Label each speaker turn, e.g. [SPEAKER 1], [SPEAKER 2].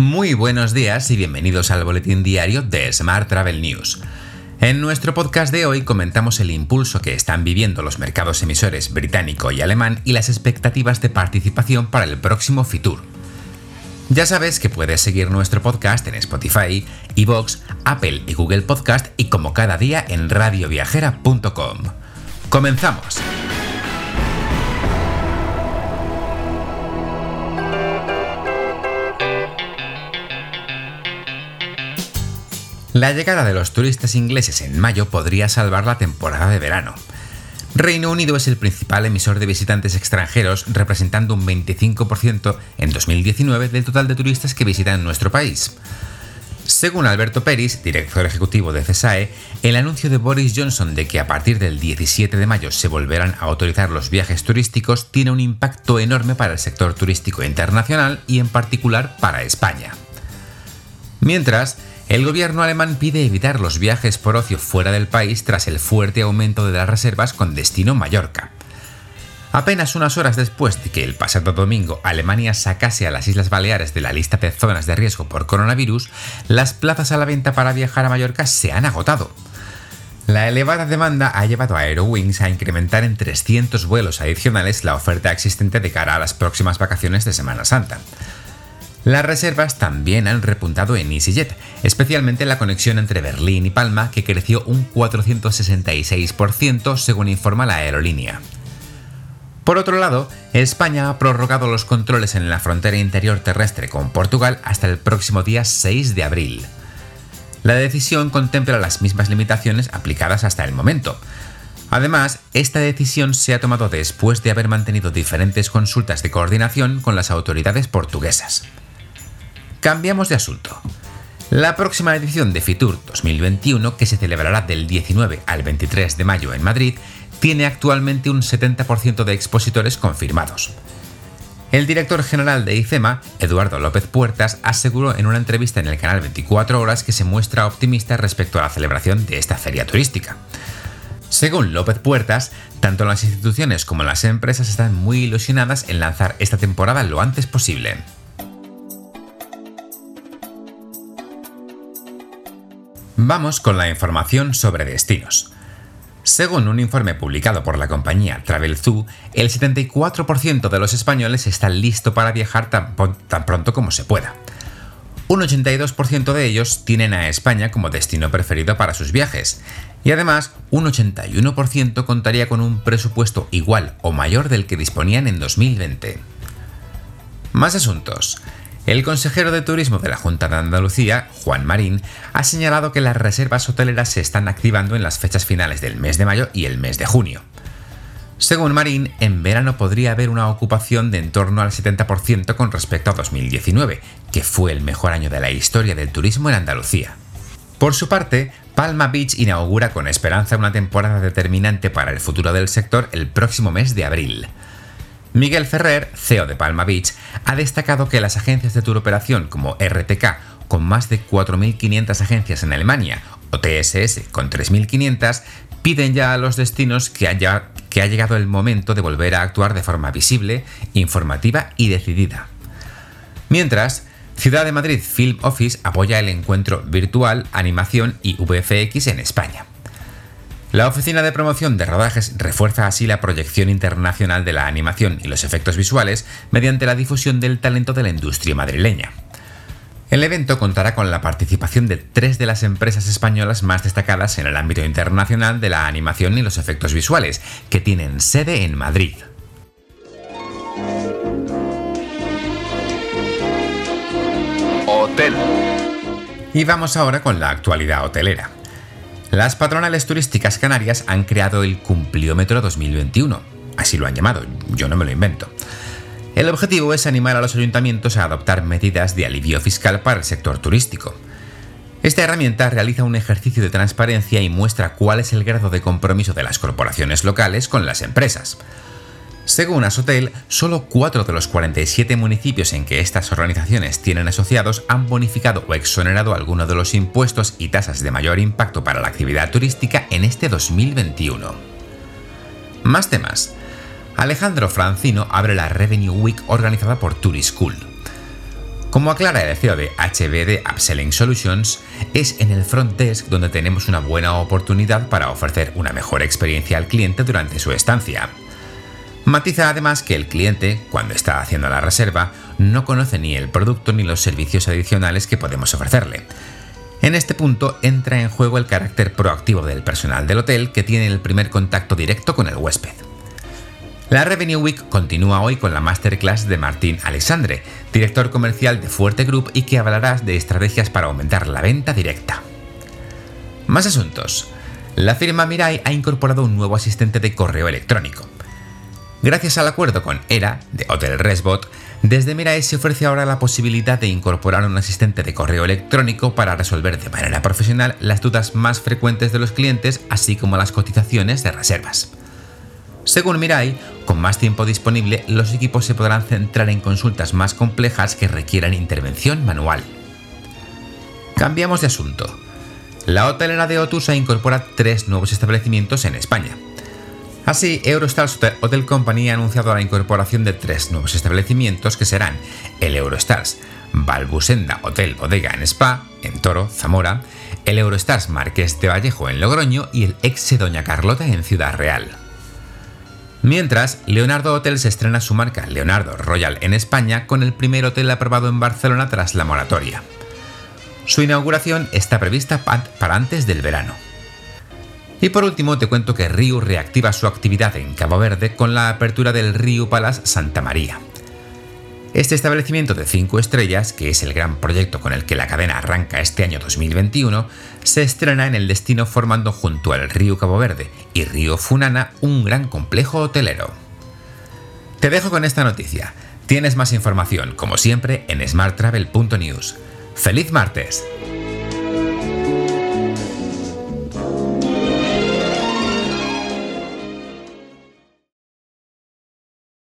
[SPEAKER 1] Muy buenos días y bienvenidos al boletín diario de Smart Travel News. En nuestro podcast de hoy comentamos el impulso que están viviendo los mercados emisores británico y alemán y las expectativas de participación para el próximo Fitur. Ya sabes que puedes seguir nuestro podcast en Spotify, Evox, Apple y Google Podcast y como cada día en radioviajera.com. ¡Comenzamos! La llegada de los turistas ingleses en mayo podría salvar la temporada de verano. Reino Unido es el principal emisor de visitantes extranjeros, representando un 25% en 2019 del total de turistas que visitan nuestro país. Según Alberto Peris, director ejecutivo de CESAE, el anuncio de Boris Johnson de que a partir del 17 de mayo se volverán a autorizar los viajes turísticos tiene un impacto enorme para el sector turístico internacional y en particular para España. Mientras, el gobierno alemán pide evitar los viajes por ocio fuera del país tras el fuerte aumento de las reservas con destino Mallorca. Apenas unas horas después de que el pasado domingo Alemania sacase a las Islas Baleares de la lista de zonas de riesgo por coronavirus, las plazas a la venta para viajar a Mallorca se han agotado. La elevada demanda ha llevado a Aerowings a incrementar en 300 vuelos adicionales la oferta existente de cara a las próximas vacaciones de Semana Santa. Las reservas también han repuntado en EasyJet, especialmente la conexión entre Berlín y Palma, que creció un 466% según informa la aerolínea. Por otro lado, España ha prorrogado los controles en la frontera interior terrestre con Portugal hasta el próximo día 6 de abril. La decisión contempla las mismas limitaciones aplicadas hasta el momento. Además, esta decisión se ha tomado después de haber mantenido diferentes consultas de coordinación con las autoridades portuguesas. Cambiamos de asunto. La próxima edición de Fitur 2021, que se celebrará del 19 al 23 de mayo en Madrid, tiene actualmente un 70% de expositores confirmados. El director general de ICEMA, Eduardo López Puertas, aseguró en una entrevista en el canal 24 Horas que se muestra optimista respecto a la celebración de esta feria turística. Según López Puertas, tanto las instituciones como las empresas están muy ilusionadas en lanzar esta temporada lo antes posible. Vamos con la información sobre destinos. Según un informe publicado por la compañía TravelZoo, el 74% de los españoles está listo para viajar tan, tan pronto como se pueda. Un 82% de ellos tienen a España como destino preferido para sus viajes, y además un 81% contaría con un presupuesto igual o mayor del que disponían en 2020. Más asuntos. El consejero de Turismo de la Junta de Andalucía, Juan Marín, ha señalado que las reservas hoteleras se están activando en las fechas finales del mes de mayo y el mes de junio. Según Marín, en verano podría haber una ocupación de en torno al 70% con respecto a 2019, que fue el mejor año de la historia del turismo en Andalucía. Por su parte, Palma Beach inaugura con esperanza una temporada determinante para el futuro del sector el próximo mes de abril. Miguel Ferrer, CEO de Palma Beach, ha destacado que las agencias de turoperación como RTK, con más de 4.500 agencias en Alemania, o TSS, con 3.500, piden ya a los destinos que, haya, que ha llegado el momento de volver a actuar de forma visible, informativa y decidida. Mientras, Ciudad de Madrid Film Office apoya el encuentro virtual, animación y VFX en España. La Oficina de Promoción de Rodajes refuerza así la proyección internacional de la animación y los efectos visuales mediante la difusión del talento de la industria madrileña. El evento contará con la participación de tres de las empresas españolas más destacadas en el ámbito internacional de la animación y los efectos visuales, que tienen sede en Madrid. Hotel. Y vamos ahora con la actualidad hotelera. Las patronales turísticas canarias han creado el Cumpliómetro 2021. Así lo han llamado, yo no me lo invento. El objetivo es animar a los ayuntamientos a adoptar medidas de alivio fiscal para el sector turístico. Esta herramienta realiza un ejercicio de transparencia y muestra cuál es el grado de compromiso de las corporaciones locales con las empresas. Según Asotel, solo 4 de los 47 municipios en que estas organizaciones tienen asociados han bonificado o exonerado alguno de los impuestos y tasas de mayor impacto para la actividad turística en este 2021. Más temas. Alejandro Francino abre la Revenue Week organizada por Tourischool. Como aclara el CEO de HBD Upselling Solutions, es en el front desk donde tenemos una buena oportunidad para ofrecer una mejor experiencia al cliente durante su estancia. Matiza además que el cliente, cuando está haciendo la reserva, no conoce ni el producto ni los servicios adicionales que podemos ofrecerle. En este punto entra en juego el carácter proactivo del personal del hotel que tiene el primer contacto directo con el huésped. La Revenue Week continúa hoy con la masterclass de Martín Alexandre, director comercial de Fuerte Group y que hablará de estrategias para aumentar la venta directa. Más asuntos. La firma Mirai ha incorporado un nuevo asistente de correo electrónico. Gracias al acuerdo con ERA de Hotel Resbot, desde Mirai se ofrece ahora la posibilidad de incorporar un asistente de correo electrónico para resolver de manera profesional las dudas más frecuentes de los clientes, así como las cotizaciones de reservas. Según Mirai, con más tiempo disponible, los equipos se podrán centrar en consultas más complejas que requieran intervención manual. Cambiamos de asunto. La hotelera de Otusa incorpora tres nuevos establecimientos en España. Así, Eurostars Hotel Company ha anunciado la incorporación de tres nuevos establecimientos que serán el Eurostars Balbusenda Hotel Bodega en Spa, en Toro, Zamora, el Eurostars Marqués de Vallejo en Logroño y el Exe Doña Carlota en Ciudad Real. Mientras, Leonardo Hotel se estrena su marca Leonardo Royal en España con el primer hotel aprobado en Barcelona tras la moratoria. Su inauguración está prevista para antes del verano. Y por último te cuento que Riu reactiva su actividad en Cabo Verde con la apertura del Riu Palace Santa María. Este establecimiento de 5 estrellas, que es el gran proyecto con el que la cadena arranca este año 2021, se estrena en el destino formando junto al río Cabo Verde y río Funana un gran complejo hotelero. Te dejo con esta noticia. Tienes más información, como siempre, en smarttravel.news. ¡Feliz martes!